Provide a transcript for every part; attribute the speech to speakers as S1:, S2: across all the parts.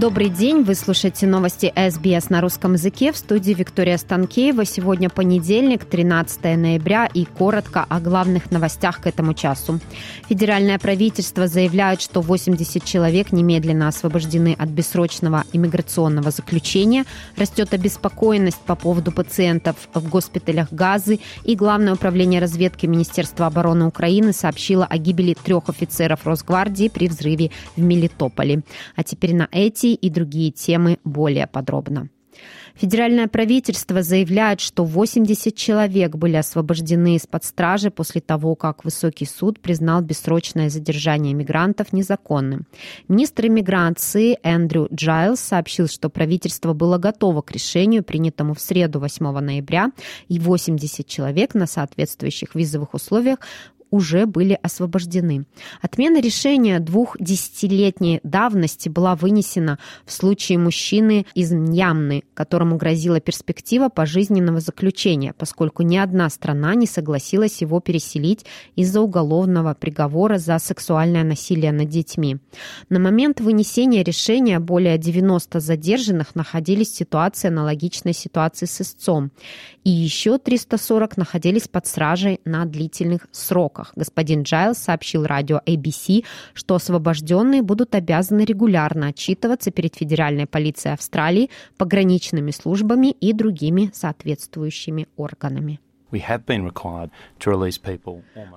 S1: Добрый день, вы слушаете новости СБС на русском языке в студии Виктория Станкеева. Сегодня понедельник, 13 ноября и коротко о главных новостях к этому часу. Федеральное правительство заявляет, что 80 человек немедленно освобождены от бессрочного иммиграционного заключения. Растет обеспокоенность по поводу пациентов в госпиталях Газы и Главное управление разведки Министерства обороны Украины сообщило о гибели трех офицеров Росгвардии при взрыве в Мелитополе. А теперь на эти эти и другие темы более подробно. Федеральное правительство заявляет, что 80 человек были освобождены из-под стражи после того, как Высокий суд признал бессрочное задержание мигрантов незаконным. Министр иммиграции Эндрю Джайлс сообщил, что правительство было готово к решению, принятому в среду 8 ноября, и 80 человек на соответствующих визовых условиях уже были освобождены. Отмена решения двух десятилетней давности была вынесена в случае мужчины из Ньямны, которому грозила перспектива пожизненного заключения, поскольку ни одна страна не согласилась его переселить из-за уголовного приговора за сексуальное насилие над детьми. На момент вынесения решения более 90 задержанных находились в ситуации аналогичной ситуации с истцом, и еще 340 находились под стражей на длительных сроках сроках. Господин Джайлс сообщил радио ABC, что освобожденные будут обязаны регулярно отчитываться перед Федеральной полицией Австралии, пограничными службами и другими соответствующими органами.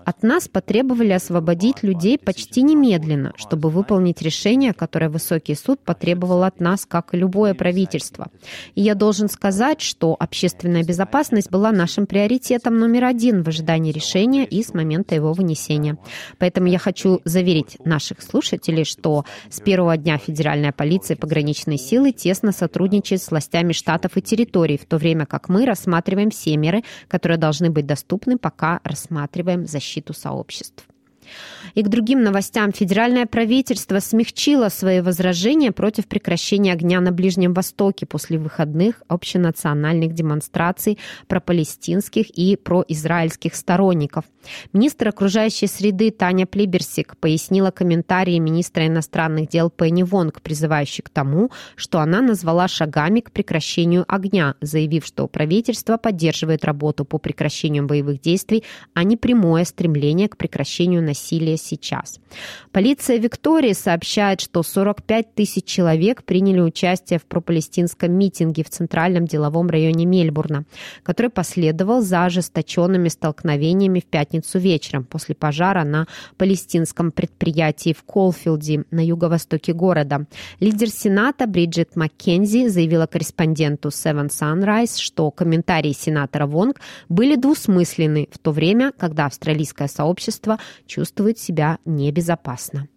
S1: От нас потребовали освободить людей почти немедленно, чтобы выполнить решение, которое Высокий суд потребовал от нас, как и любое правительство. И я должен сказать, что общественная безопасность была нашим приоритетом номер один в ожидании решения и с момента его вынесения. Поэтому я хочу заверить наших слушателей, что с первого дня федеральная полиция и пограничные силы тесно сотрудничают с властями штатов и территорий, в то время как мы рассматриваем все меры, которые должны быть доступны, пока рассматриваем защиту сообществ. И к другим новостям. Федеральное правительство смягчило свои возражения против прекращения огня на Ближнем Востоке после выходных общенациональных демонстраций пропалестинских и произраильских сторонников. Министр окружающей среды Таня Плиберсик пояснила комментарии министра иностранных дел Пенни Вонг, призывающий к тому, что она назвала шагами к прекращению огня, заявив, что правительство поддерживает работу по прекращению боевых действий, а не прямое стремление к прекращению насилия сейчас. Полиция Виктории сообщает, что 45 тысяч человек приняли участие в пропалестинском митинге в центральном деловом районе Мельбурна, который последовал за ожесточенными столкновениями в пятницу вечером после пожара на палестинском предприятии в Колфилде на юго-востоке города. Лидер Сената Бриджит Маккензи заявила корреспонденту Seven Sunrise, что комментарии сенатора Вонг были двусмысленны в то время, когда австралийское сообщество чувствует себя себя небезопасно.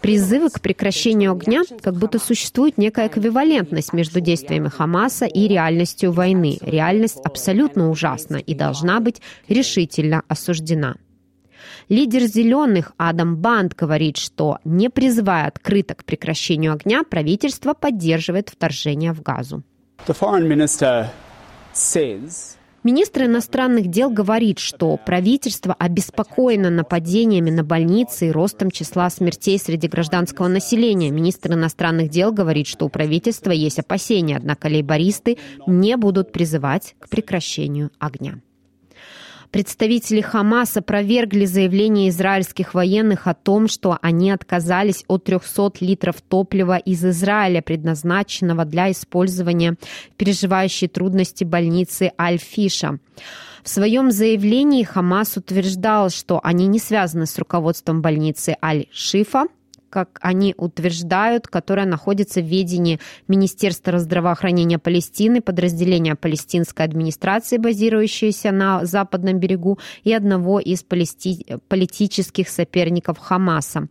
S1: Призывы к прекращению огня, как будто существует некая эквивалентность между действиями Хамаса и реальностью войны. Реальность абсолютно ужасна и должна быть решительно осуждена. Лидер «Зеленых» Адам Банд говорит, что, не призывая открыто к прекращению огня, правительство поддерживает вторжение в Газу. Министр иностранных дел говорит, что правительство обеспокоено нападениями на больницы и ростом числа смертей среди гражданского населения. Министр иностранных дел говорит, что у правительства есть опасения, однако лейбористы не будут призывать к прекращению огня. Представители Хамаса опровергли заявление израильских военных о том, что они отказались от 300 литров топлива из Израиля, предназначенного для использования переживающей трудности больницы Аль-Фиша. В своем заявлении Хамас утверждал, что они не связаны с руководством больницы Аль-Шифа, как они утверждают, которая находится в ведении Министерства здравоохранения Палестины, подразделения палестинской администрации, базирующейся на западном берегу, и одного из палести... политических соперников Хамаса.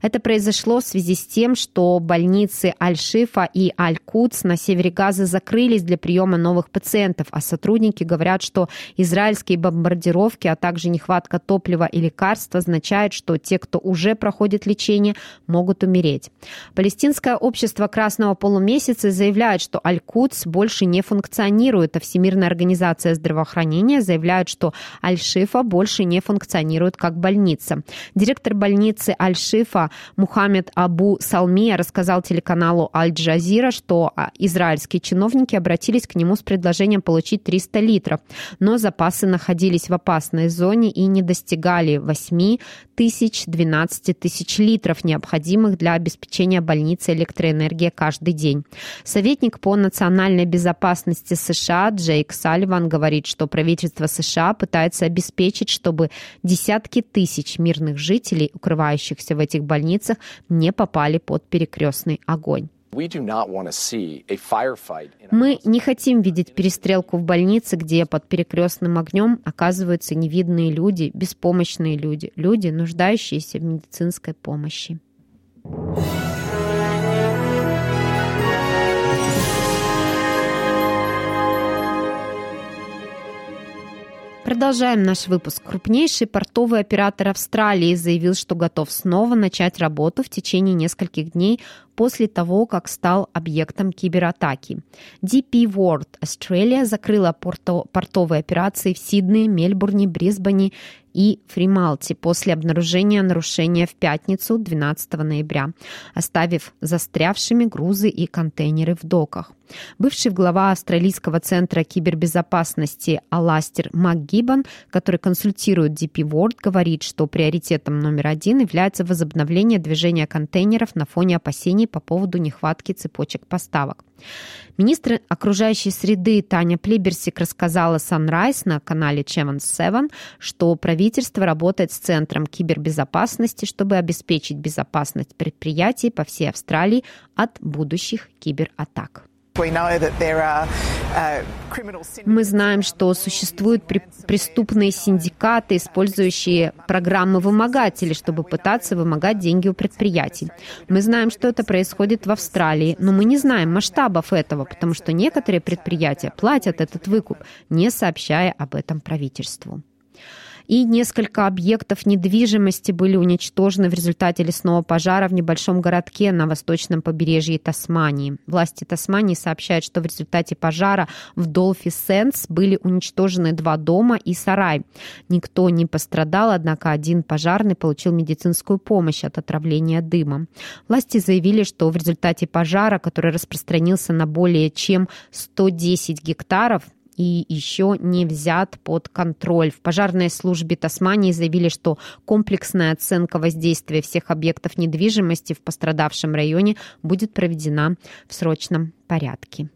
S1: Это произошло в связи с тем, что больницы Аль-Шифа и Аль-Куц на севере Газы закрылись для приема новых пациентов, а сотрудники говорят, что израильские бомбардировки, а также нехватка топлива и лекарств означают, что те, кто уже проходит лечение, могут умереть. Палестинское общество Красного полумесяца заявляет, что Аль-Кудс больше не функционирует, а Всемирная организация здравоохранения заявляет, что Аль-Шифа больше не функционирует как больница. Директор больницы Аль-Шифа Мухаммед Абу Салмия рассказал телеканалу Аль-Джазира, что а, израильские чиновники обратились к нему с предложением получить 300 литров, но запасы находились в опасной зоне и не достигали 8 тысяч 12 тысяч литров, необходимых для обеспечения больницы электроэнергии каждый день. Советник по национальной безопасности США Джейк Салливан говорит, что правительство США пытается обеспечить, чтобы десятки тысяч мирных жителей, укрывающихся в этих больницах, не попали под перекрестный огонь. Мы не хотим видеть перестрелку в больнице, где под перекрестным огнем оказываются невидные люди, беспомощные люди, люди, нуждающиеся в медицинской помощи. Продолжаем наш выпуск. Крупнейший портовый оператор Австралии заявил, что готов снова начать работу в течение нескольких дней после того, как стал объектом кибератаки. DP World Australia закрыла порто, портовые операции в Сиднее, Мельбурне, Брисбене и Фрималте после обнаружения нарушения в пятницу 12 ноября, оставив застрявшими грузы и контейнеры в доках. Бывший глава Австралийского центра кибербезопасности Аластер МакГиббон, который консультирует DP World, говорит, что приоритетом номер один является возобновление движения контейнеров на фоне опасений по поводу нехватки цепочек поставок. Министр окружающей среды Таня Плиберсик рассказала Sunrise на канале Channel 7, что правительство работает с Центром кибербезопасности, чтобы обеспечить безопасность предприятий по всей Австралии от будущих кибератак. Э, Мы знаем, что существуют преступные синдикаты, использующие программы вымогателей, чтобы пытаться вымогать деньги у предприятий. Мы знаем, что это происходит в Австралии, но мы не знаем масштабов этого, потому что некоторые предприятия платят этот выкуп, не сообщая об этом правительству и несколько объектов недвижимости были уничтожены в результате лесного пожара в небольшом городке на восточном побережье Тасмании. Власти Тасмании сообщают, что в результате пожара в Долфи Сенс были уничтожены два дома и сарай. Никто не пострадал, однако один пожарный получил медицинскую помощь от отравления дыма. Власти заявили, что в результате пожара, который распространился на более чем 110 гектаров, и еще не взят под контроль. В пожарной службе Тасмании заявили, что комплексная оценка воздействия всех объектов недвижимости в пострадавшем районе будет проведена в срочном порядке.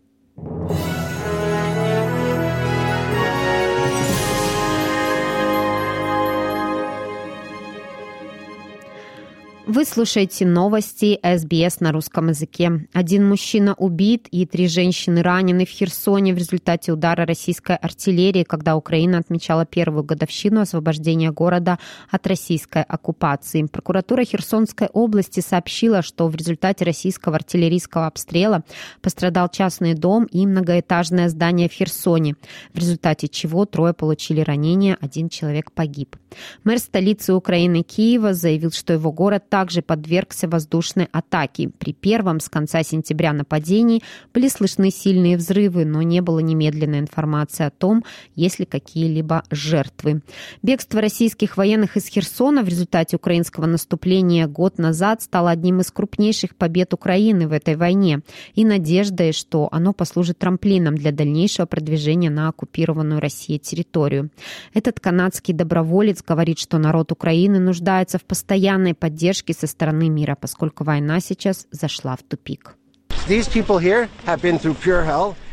S1: Вы слушаете новости СБС на русском языке. Один мужчина убит и три женщины ранены в Херсоне в результате удара российской артиллерии, когда Украина отмечала первую годовщину освобождения города от российской оккупации. Прокуратура Херсонской области сообщила, что в результате российского артиллерийского обстрела пострадал частный дом и многоэтажное здание в Херсоне, в результате чего трое получили ранения, один человек погиб. Мэр столицы Украины Киева заявил, что его город также подвергся воздушной атаке. При первом с конца сентября нападении были слышны сильные взрывы, но не было немедленной информации о том, есть ли какие-либо жертвы. Бегство российских военных из Херсона в результате украинского наступления год назад стало одним из крупнейших побед Украины в этой войне и надеждой, что оно послужит трамплином для дальнейшего продвижения на оккупированную Россией территорию. Этот канадский доброволец говорит, что народ Украины нуждается в постоянной поддержке поддержки со стороны мира, поскольку война сейчас зашла в тупик.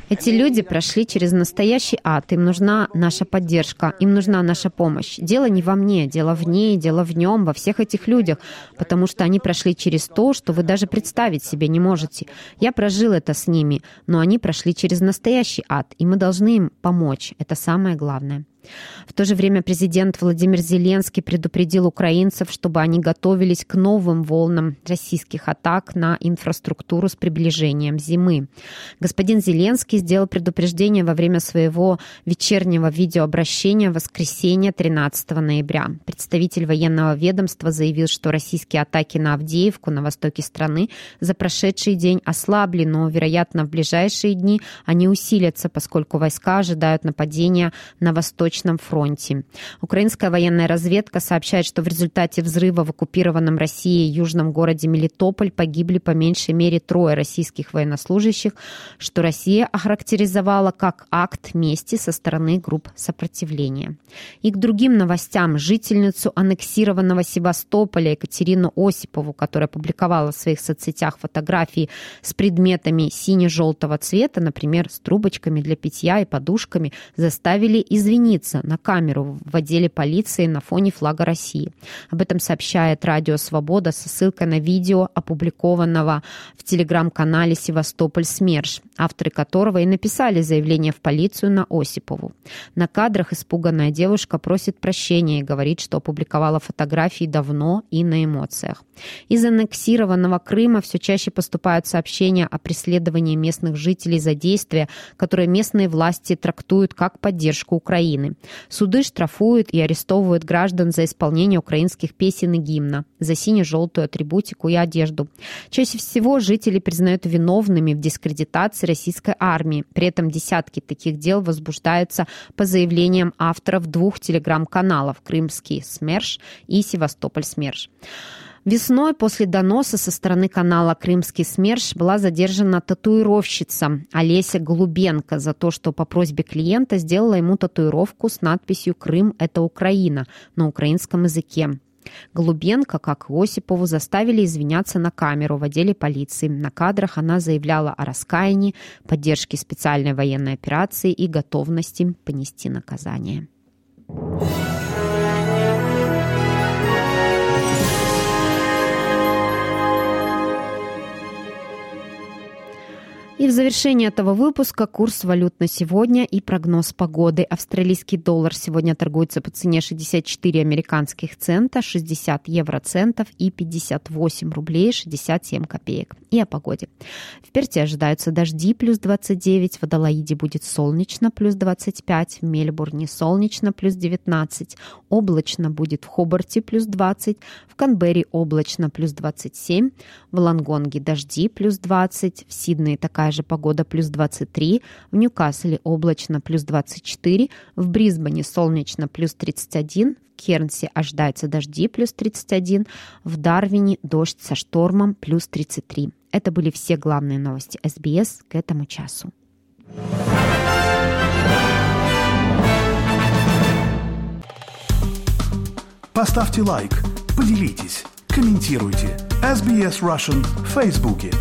S1: Эти люди прошли через настоящий ад. Им нужна наша поддержка, им нужна наша помощь. Дело не во мне, дело в ней, дело в нем, во всех этих людях, потому что они прошли через то, что вы даже представить себе не можете. Я прожил это с ними, но они прошли через настоящий ад, и мы должны им помочь. Это самое главное. В то же время президент Владимир Зеленский предупредил украинцев, чтобы они готовились к новым волнам российских атак на инфраструктуру с приближением зимы. Господин Зеленский сделал предупреждение во время своего вечернего видеообращения в воскресенье 13 ноября. Представитель военного ведомства заявил, что российские атаки на Авдеевку на востоке страны за прошедший день ослабли, но, вероятно, в ближайшие дни они усилятся, поскольку войска ожидают нападения на Восточном фронте. Украинская военная разведка сообщает, что в результате взрыва в оккупированном Россией южном городе Мелитополь погибли по меньшей мере трое российских военнослужащих, что Россия охарактеризовала как акт мести со стороны групп сопротивления. И к другим новостям жительницу аннексированного Севастополя Екатерину Осипову, которая публиковала в своих соцсетях фотографии с предметами сине-желтого цвета, например, с трубочками для питья и подушками, заставили извиниться на камеру в отделе полиции на фоне флага России. Об этом сообщает Радио Свобода со ссылкой на видео, опубликованного в телеграм-канале «Севастополь СМЕРШ», авторы которого и написали заявление в полицию на Осипову. На кадрах испуганная девушка просит прощения и говорит, что опубликовала фотографии давно и на эмоциях. Из аннексированного Крыма все чаще поступают сообщения о преследовании местных жителей за действия, которые местные власти трактуют как поддержку Украины. Суды штрафуют и арестовывают граждан за исполнение украинских песен и гимна, за сине-желтую атрибутику и одежду. Чаще всего жители признают виновными в дискредитации российской армии. При этом десятки таких дел возбуждаются по заявлениям авторов двух телеграм-каналов «Крымский СМЕРШ» и «Севастополь СМЕРШ». Весной после доноса со стороны канала «Крымский СМЕРШ» была задержана татуировщица Олеся Голубенко за то, что по просьбе клиента сделала ему татуировку с надписью «Крым – это Украина» на украинском языке. Голубенко, как и Осипову, заставили извиняться на камеру в отделе полиции. На кадрах она заявляла о раскаянии, поддержке специальной военной операции и готовности понести наказание. И в завершении этого выпуска курс валют на сегодня и прогноз погоды. Австралийский доллар сегодня торгуется по цене 64 американских цента, 60 евроцентов и 58 рублей 67 копеек. И о погоде. В Перте ожидаются дожди плюс 29, в Адалаиде будет солнечно плюс 25, в Мельбурне солнечно плюс 19, облачно будет в Хобарте плюс 20, в Канберре облачно плюс 27, в Лангонге дожди плюс 20, в Сиднее такая же погода плюс 23, в Ньюкасле облачно плюс 24, в Брисбене солнечно плюс 31, в Кернсе ожидаются дожди плюс 31, в Дарвине дождь со штормом плюс 33. Это были все главные новости СБС к этому часу.
S2: Поставьте лайк, поделитесь, комментируйте. SBS Russian в Фейсбуке.